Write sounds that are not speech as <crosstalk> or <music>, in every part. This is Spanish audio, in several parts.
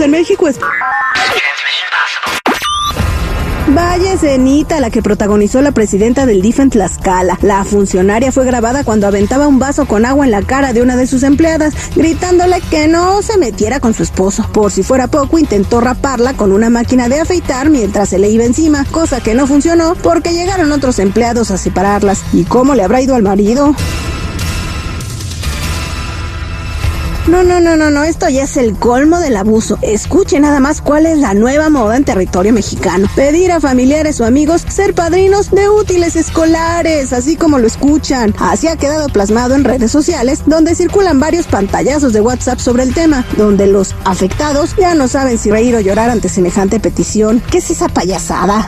¿Qué pasa en México? Es... Vaya escenita la que protagonizó la presidenta del DIF en Tlaxcala. La funcionaria fue grabada cuando aventaba un vaso con agua en la cara de una de sus empleadas, gritándole que no se metiera con su esposo. Por si fuera poco, intentó raparla con una máquina de afeitar mientras se le iba encima, cosa que no funcionó porque llegaron otros empleados a separarlas. ¿Y cómo le habrá ido al marido? No, no, no, no, no, esto ya es el colmo del abuso. Escuche nada más cuál es la nueva moda en territorio mexicano. Pedir a familiares o amigos ser padrinos de útiles escolares, así como lo escuchan. Así ha quedado plasmado en redes sociales, donde circulan varios pantallazos de WhatsApp sobre el tema, donde los afectados ya no saben si reír o llorar ante semejante petición. ¿Qué es esa payasada?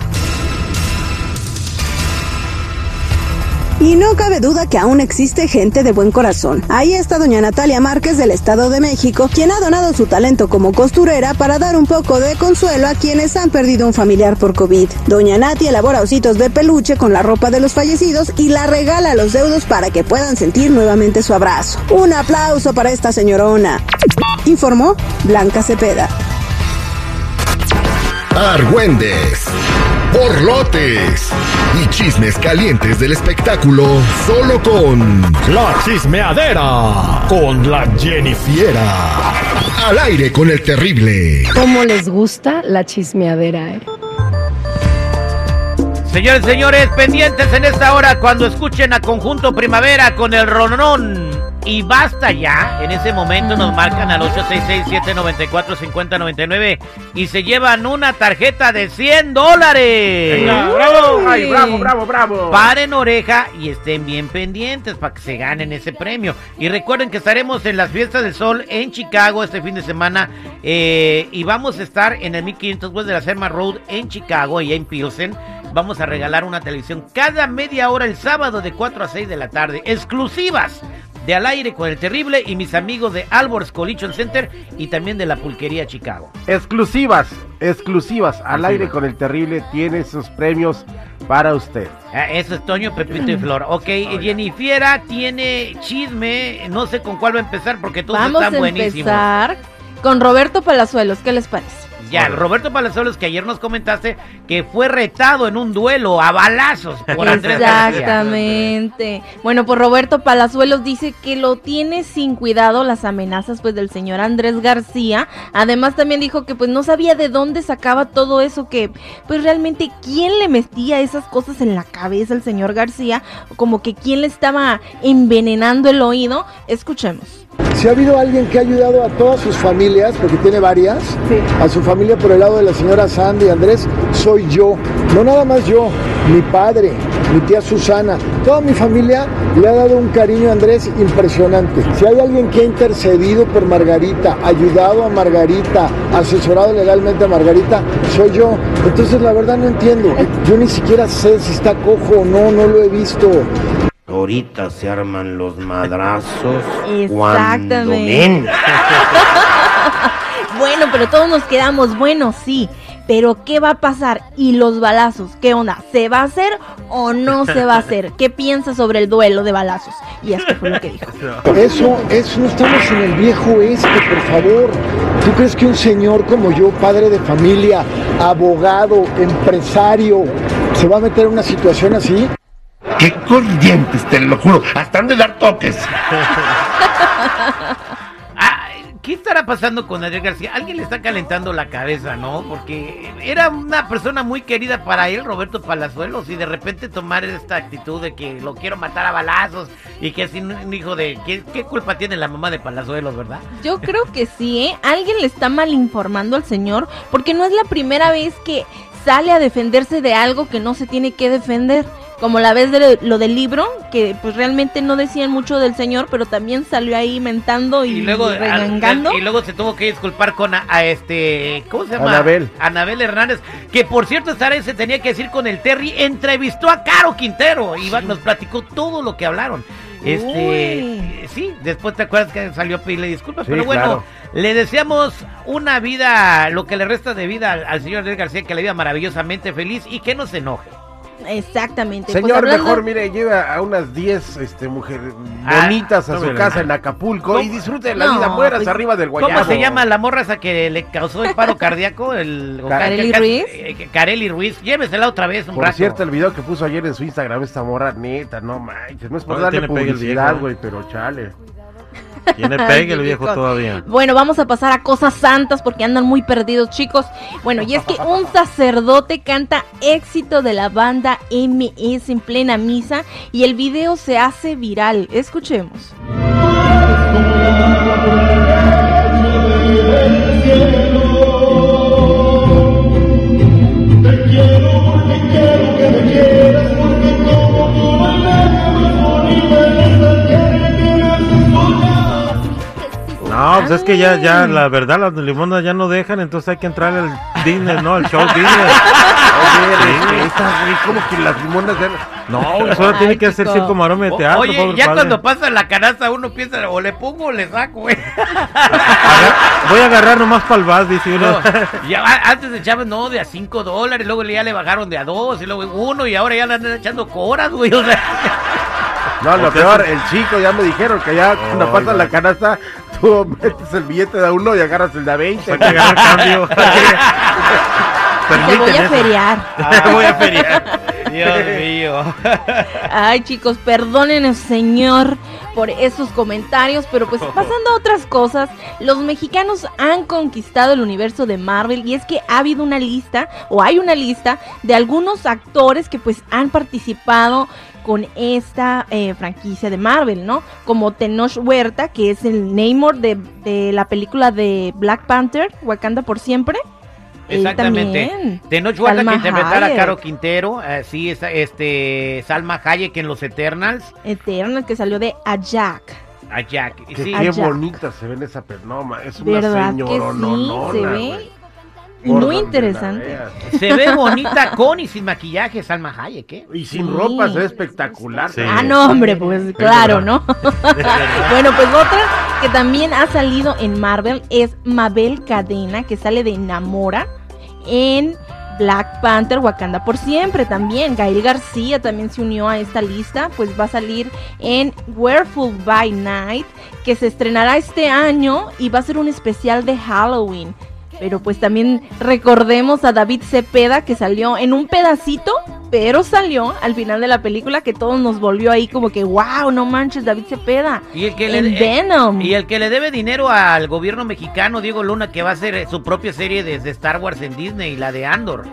Y no cabe duda que aún existe gente de buen corazón. Ahí está doña Natalia Márquez del Estado de México, quien ha donado su talento como costurera para dar un poco de consuelo a quienes han perdido un familiar por COVID. Doña Nati elabora ositos de peluche con la ropa de los fallecidos y la regala a los deudos para que puedan sentir nuevamente su abrazo. Un aplauso para esta señorona. Informó Blanca Cepeda. Argüendes, borlotes y chismes calientes del espectáculo solo con La chismeadera con la Jennifiera. Al aire con el terrible. ¿Cómo les gusta la chismeadera, eh? Señores, señores, pendientes en esta hora cuando escuchen a Conjunto Primavera con el Ronón. Y basta ya, en ese momento nos marcan al 866-794-5099 y se llevan una tarjeta de 100 dólares. Bravo, ay, bravo, bravo, bravo. Paren oreja y estén bien pendientes para que se ganen ese premio. Y recuerden que estaremos en las fiestas del sol en Chicago este fin de semana eh, y vamos a estar en el 1500 West de la Serma Road en Chicago y en Pilsen. Vamos a regalar una televisión cada media hora el sábado de 4 a 6 de la tarde, exclusivas de Al Aire con el Terrible y mis amigos de Alborz Collision Center y también de la Pulquería Chicago. Exclusivas, exclusivas. Al aire con el terrible tiene sus premios para usted. Ah, eso es Toño, Pepito y Flor. Ok, Jennifiera tiene chisme, no sé con cuál va a empezar porque todos Vamos están a buenísimos. empezar con Roberto Palazuelos. ¿Qué les parece? Ya, Roberto Palazuelos, que ayer nos comentaste que fue retado en un duelo a balazos por Andrés García. Exactamente. Bueno, pues Roberto Palazuelos dice que lo tiene sin cuidado las amenazas pues del señor Andrés García. Además también dijo que pues no sabía de dónde sacaba todo eso que pues realmente quién le metía esas cosas en la cabeza al señor García, como que quién le estaba envenenando el oído. Escuchemos. Si ha habido alguien que ha ayudado a todas sus familias, porque tiene varias, a su familia por el lado de la señora Sandy Andrés, soy yo. No nada más yo, mi padre, mi tía Susana, toda mi familia le ha dado un cariño a Andrés impresionante. Si hay alguien que ha intercedido por Margarita, ayudado a Margarita, asesorado legalmente a Margarita, soy yo. Entonces la verdad no entiendo. Yo ni siquiera sé si está cojo o no, no lo he visto. Ahorita se arman los madrazos. Cuando Exactamente. men. <laughs> Bueno, pero todos nos quedamos, bueno, sí. Pero ¿qué va a pasar? ¿Y los balazos? ¿Qué onda? ¿Se va a hacer o no se va a hacer? ¿Qué piensa sobre el duelo de balazos? Y esto fue lo que dijo. <laughs> Eso, eso, no estamos en el viejo este, por favor. ¿Tú crees que un señor como yo, padre de familia, abogado, empresario, se va a meter en una situación así? ¡Qué corrientes, te lo juro! Hasta han de dar toques. <laughs> Ah, ¿Qué estará pasando con Andrés García? Alguien le está calentando la cabeza, ¿no? Porque era una persona muy querida para él, Roberto Palazuelos, y de repente tomar esta actitud de que lo quiero matar a balazos y que es un hijo de... ¿Qué, qué culpa tiene la mamá de Palazuelos, verdad? Yo creo que sí, ¿eh? Alguien le está mal informando al señor porque no es la primera vez que sale a defenderse de algo que no se tiene que defender. Como la vez de lo, del libro, que pues realmente no decían mucho del señor, pero también salió ahí mentando y, Y luego, regangando. y luego se tuvo que disculpar con a, a este, ¿cómo se llama? Anabel. Anabel Hernández, que por cierto Sara se tenía que decir con el Terry, entrevistó a Caro Quintero y nos platicó todo lo que hablaron. Este, sí, después te acuerdas que salió a pedirle disculpas, Sí, pero bueno, claro. le deseamos una vida, lo que le resta de vida al, al señor Andrés García, que le viva maravillosamente feliz y que no se enoje. Exactamente. Pues Señor, hablando- mejor, mire, lleva a unas 10 este, mujeres Ah, bonitas a su casa en Acapulco y disfrute de la No, vida, mueras pues, arriba del guayabo. ¿Cómo se llama la morra esa que le causó el paro cardíaco? El, Ruiz. eh, Kareli Ruiz. Llévesela otra vez un Por rato. cierto, el video que puso ayer en su Instagram esta morra, neta, no manches, no es por Oye, darle publicidad, viejo. güey, pero chale. Tiene <laughs> pegue el viejo todavía. Bueno, vamos a pasar a cosas santas porque andan muy perdidos, chicos. Bueno, y es que un sacerdote canta éxito de la banda MS en plena misa y el video se hace viral. Escuchemos. Pues es que ya, ya, la verdad, las limonas ya no dejan, entonces hay que entrar al Disney, ¿no? Al show Disney. Oye, <laughs> como que las limonas ya... No, ahora tiene que hacer chico. circo maroma de teatro. Oye, pobre ya padre. cuando pasa la canasta uno piensa, o le pongo o le saco, güey. Voy a agarrar nomás para el vas, dice uno. No, ya, antes echaban, no, de a 5 dólares, luego ya le bajaron de a 2, y luego uno, y ahora ya le andan echando coras, güey. O sea, No, lo peor, el chico ya me dijeron que ya cuando Ay, pasa la canasta, tú metes el billete de a uno y agarras el de a 20. Hay que agarrar cambio. <laughs> Te <laughs> voy a feriar. Voy a feriar. Dios mío. <laughs> Ay, chicos, perdónenos, señor, por esos comentarios, pero pues <laughs> pasando a otras cosas, los mexicanos han conquistado el universo de Marvel y es que ha habido una lista, o hay una lista, de algunos actores que pues han participado con esta eh, franquicia de Marvel, ¿no? Como Tenoch Huerta, que es el Namor de, de la película de Black Panther, Wakanda por siempre. Exactamente. también. Tenoch Huerta que interpretara a. Caro Quintero, eh, sí, esa- este, Salma Hayek en Los Eternals, Eternal, que salió de Ajak. a Jack. Que Sí, qué bonita se ve en esa pernoma. Es una ¿Verdad que sí? se ve muy interesante. se ve bonita con y sin maquillaje Salma Hayek, ¿eh? Y sin Sí. ropa se ve espectacular. Sí. Ah, no, hombre, pues claro, ¿no? <laughs> bueno, pues otra que también ha salido en Marvel es Mabel Cadena, que sale de Namora en Black Panther, Wakanda por siempre también. Gael García también se unió a esta lista, pues va a salir en Werewolf by Night, que se estrenará este año y va a ser un especial de Halloween. Pero pues también recordemos a David Cepeda que salió en un pedacito, pero salió al final de la película que todos nos volvió ahí como que wow, no manches David Cepeda. Y el que en le, eh, Venom. y el que le debe dinero al gobierno mexicano, Diego Luna, que va a hacer eh, su propia serie de, de Star Wars en Disney, la de Andor.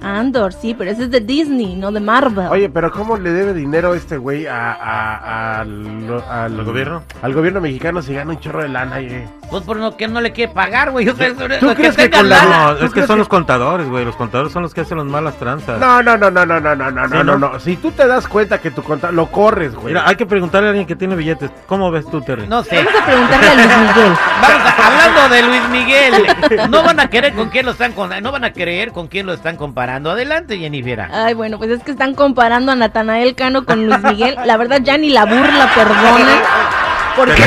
Andor, sí, pero ese es de Disney, no de Marvel. Oye, pero ¿cómo le debe dinero este güey a, a- al, al, ¿Al gobierno? Al gobierno mexicano si gana un chorro de lana, eh. Pues por lo que no le quiere pagar, güey. <laughs> O sea, ¿Tú los crees que con la- No, ¿tú es que son que- los contadores, güey. Los contadores son los que hacen las malas tranzas. No, no, no, no, no, no, no, no, ¿Sí, no, no. Si tú te das cuenta que tu conta lo corres, güey. Mira, hay que preguntarle a alguien que tiene billetes. ¿Cómo ves tú, Terry? No sé. Vamos a preguntarle a Luis Miguel. <laughs> Vamos a- hablando de Luis Miguel, no van a querer con quién lo están con, no van a creer con quién lo están comparando. Adelante, Jennifer. Ay, bueno, pues es que están comparando a Natanael Cano con Luis Miguel. La verdad ya ni la burla perdona. <laughs> Porque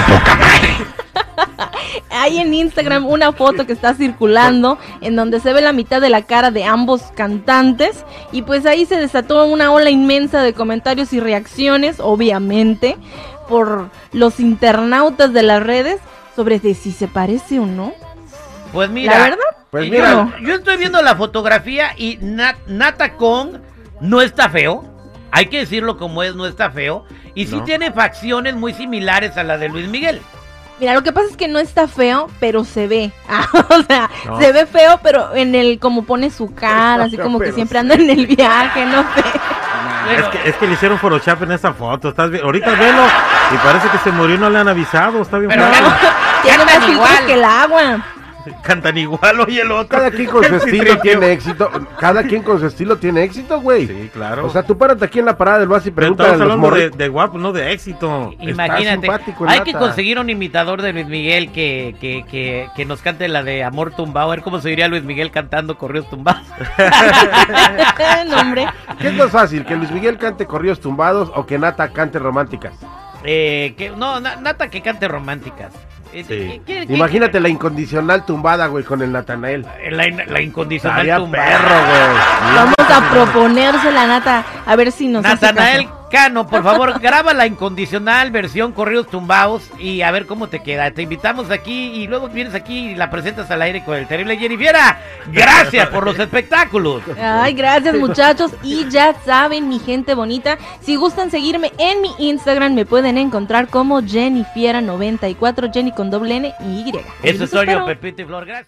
<laughs> hay en Instagram una foto que está circulando en donde se ve la mitad de la cara de ambos cantantes y pues ahí se desató una ola inmensa de comentarios y reacciones, obviamente, por los internautas de las redes sobre de si se parece o no. Pues mira, la verdad, Pues yo, mira, yo estoy viendo la fotografía y Nat- Nata Kong no está feo. Hay que decirlo como es, no está feo. Y sí No. tiene facciones muy similares a la de Luis Miguel. Mira, lo que pasa es que no está feo, pero se ve. <laughs> Ah, o sea, No. se ve feo, pero en el como pone su cara, así <laughs> como que siempre anda en el viaje, no sé. <laughs> Es que, es que le hicieron Photoshop en esa foto. Estás bien. Ahorita velo y parece que se murió y no le han avisado. Está bien Pero bueno, Tiene más filtros igual. que el agua. <laughs> Cantan igual, oye el otro. cada quien con su <laughs> estilo tiene éxito. Cada quien con su estilo tiene éxito, güey. Sí, claro. O sea, tú párate aquí en la parada del bus y Pero pregúntale a estamos los hablando de, de guapo, no de éxito. Imagínate, hay que Nata. conseguir un imitador de Luis Miguel que, que, que, que nos cante la de Amor Tumbado. A ver cómo se diría Luis Miguel cantando corridos tumbados. <laughs> no, hombre. ¿Qué es más fácil? ¿Que Luis Miguel cante corridos tumbados o que Nata cante románticas? Eh, que, no, Na- Nata que cante románticas. Eh, Sí. eh, ¿quién- quién- Imagínate la incondicional tumbada, güey, con el Natanael. La, la incondicional Estaría tumbada. perro, güey. Vamos a proponerse la nata, a ver si nos hace Natanael caso. Cano, por <laughs> favor, graba la incondicional versión Corridos Tumbados y a ver cómo te queda. Te invitamos aquí y luego vienes aquí y la presentas al aire con el terrible Jennifiera. Gracias por los espectáculos. Ay, gracias muchachos. Y ya saben, mi gente bonita, si gustan seguirme en mi Instagram, me pueden encontrar como Jennifiera94, Jenny con doble N y Y. Eso soy yo. Pepito y Flor. Gracias.